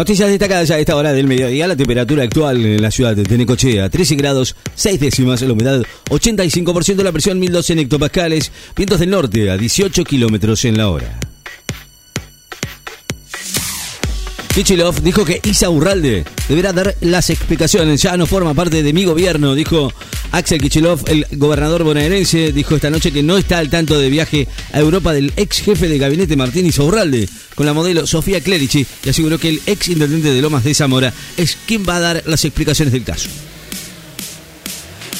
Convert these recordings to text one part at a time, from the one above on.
Noticias destacadas a esta hora del mediodía. La temperatura actual en la ciudad de Necochea, 13 grados, 6 décimas. La humedad, 85%. La presión, 1012 en hectopascales. Vientos del norte a 18 kilómetros en la hora. Kichilov dijo que Isa Urralde deberá dar las explicaciones. Ya no forma parte de mi gobierno, dijo Axel Kichilov, el gobernador bonaerense. Dijo esta noche que no está al tanto de viaje a Europa del ex jefe de gabinete Martín Isa Urralde con la modelo Sofía Clerici y aseguró que el ex intendente de Lomas de Zamora es quien va a dar las explicaciones del caso.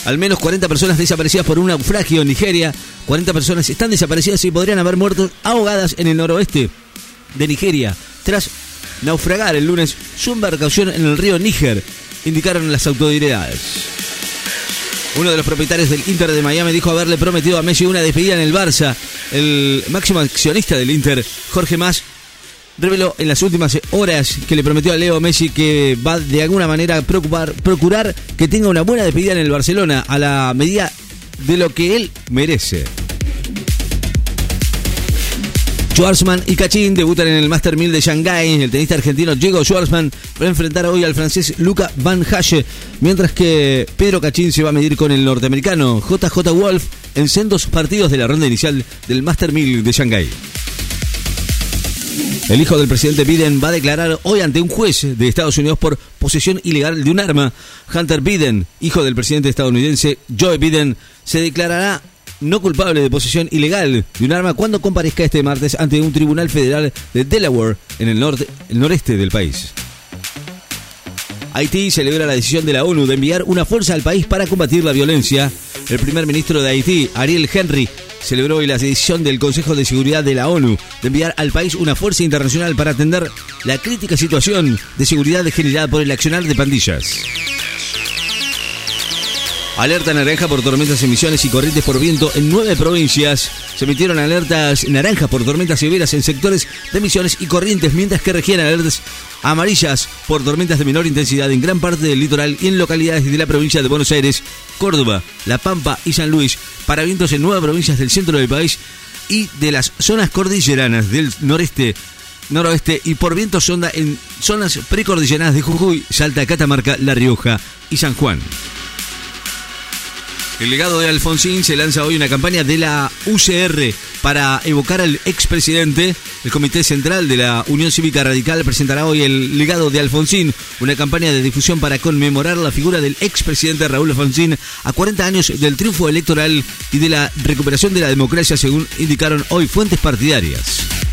Al menos 40 personas desaparecidas por un naufragio en Nigeria. 40 personas están desaparecidas y podrían haber muerto ahogadas en el noroeste de Nigeria tras naufragar el lunes su embarcación en el río Níger, indicaron las autoridades. Uno de los propietarios del Inter de Miami dijo haberle prometido a Messi una despedida en el Barça. El máximo accionista del Inter, Jorge Mas, reveló en las últimas horas que le prometió a Leo Messi que va de alguna manera preocupar, procurar que tenga una buena despedida en el Barcelona a la medida de lo que él merece. Schwarzman y Cachín debutan en el Master 1000 de Shanghái. El tenista argentino Diego Schwarzman va a enfrentar hoy al francés Luca Van Hache, mientras que Pedro Cachín se va a medir con el norteamericano JJ Wolf en sendos partidos de la ronda inicial del Master 1000 de Shanghái. El hijo del presidente Biden va a declarar hoy ante un juez de Estados Unidos por posesión ilegal de un arma. Hunter Biden, hijo del presidente estadounidense Joe Biden, se declarará no culpable de posesión ilegal de un arma cuando comparezca este martes ante un tribunal federal de Delaware en el, norte, el noreste del país. Haití celebra la decisión de la ONU de enviar una fuerza al país para combatir la violencia. El primer ministro de Haití, Ariel Henry, celebró hoy la decisión del Consejo de Seguridad de la ONU de enviar al país una fuerza internacional para atender la crítica situación de seguridad generada por el accionar de pandillas. Alerta naranja por tormentas, emisiones y corrientes por viento en nueve provincias. Se emitieron alertas naranjas por tormentas severas en sectores de emisiones y corrientes, mientras que regían alertas amarillas por tormentas de menor intensidad en gran parte del litoral y en localidades de la provincia de Buenos Aires, Córdoba, La Pampa y San Luis, para vientos en nueve provincias del centro del país y de las zonas cordilleranas del noreste noroeste y por viento sonda en zonas precordilleranas de Jujuy, Salta, Catamarca, La Rioja y San Juan. El legado de Alfonsín se lanza hoy una campaña de la UCR para evocar al expresidente. El Comité Central de la Unión Cívica Radical presentará hoy el legado de Alfonsín, una campaña de difusión para conmemorar la figura del expresidente Raúl Alfonsín a 40 años del triunfo electoral y de la recuperación de la democracia, según indicaron hoy fuentes partidarias.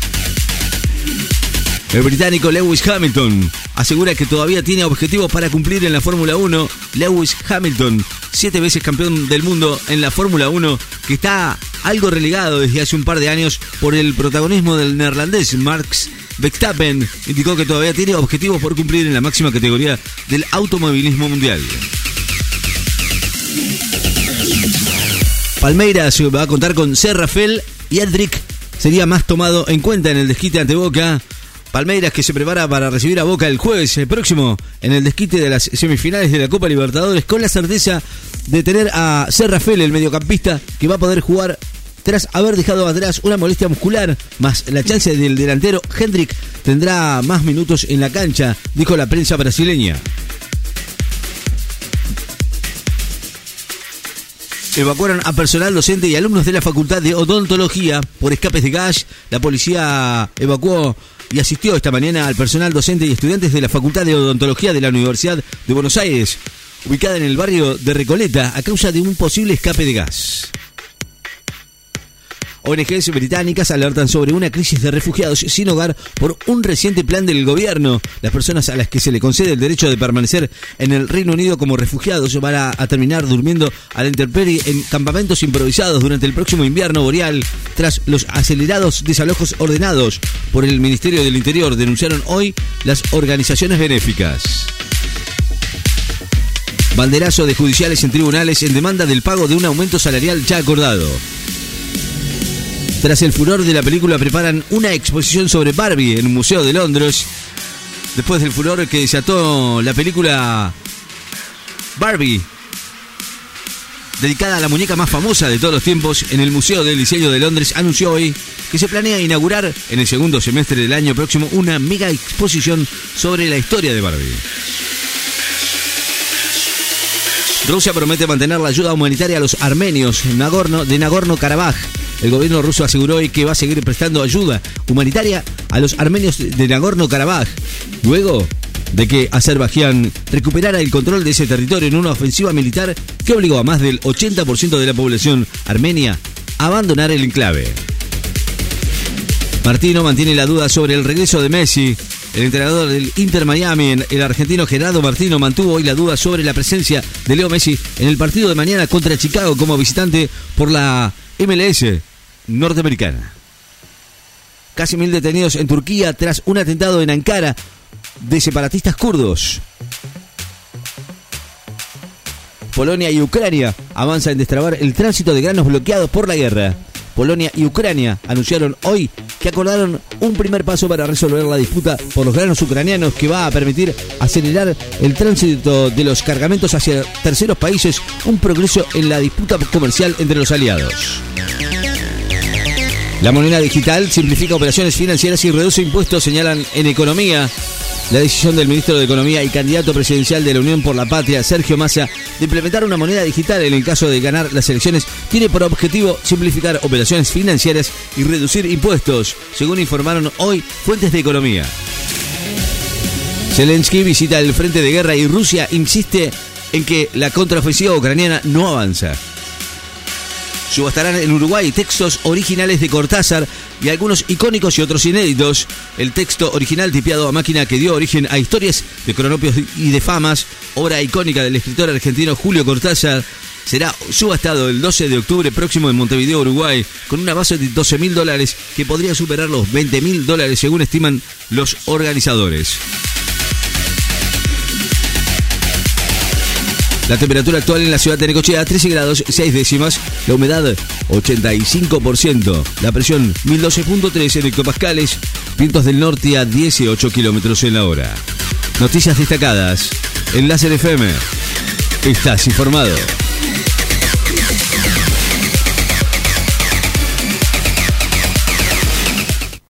El británico Lewis Hamilton asegura que todavía tiene objetivos para cumplir en la Fórmula 1. Lewis Hamilton, siete veces campeón del mundo en la Fórmula 1, que está algo relegado desde hace un par de años por el protagonismo del neerlandés Max Verstappen, indicó que todavía tiene objetivos por cumplir en la máxima categoría del automovilismo mundial. Palmeiras va a contar con Serrafel y Edric sería más tomado en cuenta en el desquite ante Boca. Palmeiras que se prepara para recibir a Boca el jueves próximo en el desquite de las semifinales de la Copa Libertadores con la certeza de tener a Serrafel, el mediocampista, que va a poder jugar tras haber dejado atrás una molestia muscular, más la chance del delantero Hendrik tendrá más minutos en la cancha, dijo la prensa brasileña. Evacuaron a personal docente y alumnos de la Facultad de Odontología por escapes de gas. La policía evacuó y asistió esta mañana al personal docente y estudiantes de la Facultad de Odontología de la Universidad de Buenos Aires, ubicada en el barrio de Recoleta, a causa de un posible escape de gas. ONGs británicas alertan sobre una crisis de refugiados sin hogar por un reciente plan del gobierno. Las personas a las que se le concede el derecho de permanecer en el Reino Unido como refugiados van a, terminar durmiendo a la intemperie en campamentos improvisados durante el próximo invierno boreal tras los acelerados desalojos ordenados por el Ministerio del Interior, denunciaron hoy las organizaciones benéficas. Banderazo de judiciales en tribunales en demanda del pago de un aumento salarial ya acordado. Tras el furor de la película preparan una exposición sobre Barbie en un museo de Londres. Después del furor que desató la película Barbie. dedicada a la muñeca más famosa de todos los tiempos en el Museo del Diseño de Londres, anunció hoy que se planea inaugurar en el segundo semestre del año próximo una mega exposición sobre la historia de Barbie. Rusia promete mantener la ayuda humanitaria a los armenios de Nagorno-Karabaj. El gobierno ruso aseguró hoy que va a seguir prestando ayuda humanitaria a los armenios de Nagorno-Karabaj. Luego de que Azerbaiyán recuperara el control de ese territorio en una ofensiva militar que obligó a más del 80% de la población armenia a abandonar el enclave. Martino mantiene la duda sobre el regreso de Messi. El entrenador del Inter Miami, el argentino Gerardo Martino, mantuvo hoy la duda sobre la presencia de Leo Messi en el partido de mañana contra Chicago como visitante por la MLS norteamericana. Casi mil detenidos en Turquía tras un atentado en Ankara de separatistas kurdos. Polonia y Ucrania avanzan en destrabar el tránsito de granos bloqueados por la guerra. Polonia y Ucrania anunciaron hoy que acordaron un primer paso para resolver la disputa por los granos ucranianos que va a permitir acelerar el tránsito de los cargamentos hacia terceros países, un progreso en la disputa comercial entre los aliados. La moneda digital simplifica operaciones financieras y reduce impuestos, señalan en economía. La decisión del ministro de Economía y candidato presidencial de la Unión por la Patria, Sergio Massa, de implementar una moneda digital en el caso de ganar las elecciones, tiene por objetivo simplificar operaciones financieras y reducir impuestos, según informaron hoy fuentes de economía. Zelensky visita el frente de guerra y Rusia insiste en que la contraofensiva ucraniana no avanza. Subastarán en Uruguay textos originales de Cortázar y algunos icónicos y otros inéditos. El texto original tipiado a máquina que dio origen a historias de cronopios y de famas, obra icónica del escritor argentino Julio Cortázar, será subastado el 12 de octubre próximo en Montevideo, Uruguay, con una base de 12 mil dólares que podría superar los 20 mil dólares según estiman los organizadores. La temperatura actual en la ciudad de Necochea 13 grados 6 décimas, la humedad 85%, la presión 1012.3 hectopascales, vientos del norte a 18 kilómetros en la hora. Noticias destacadas en Láser FM. Estás informado.